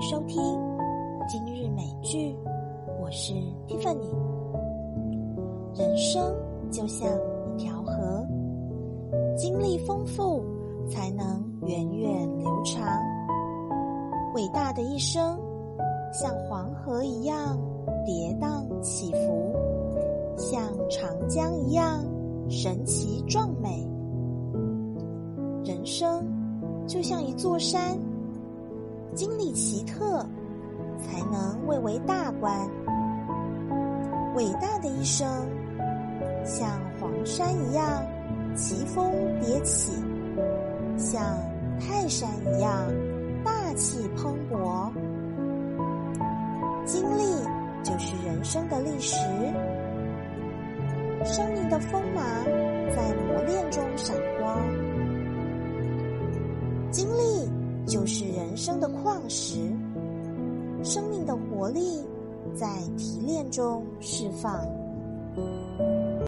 收听今日美剧，我是 Tiffany。人生就像一条河，经历丰富才能源远流长。伟大的一生像黄河一样跌宕起伏，像长江一样神奇壮美。人生就像一座山。经历奇特，才能蔚为大观。伟大的一生，像黄山一样奇峰迭起，像泰山一样大气磅礴。经历就是人生的历史，生命的锋芒在磨练中就是人生的矿石，生命的活力在提炼中释放。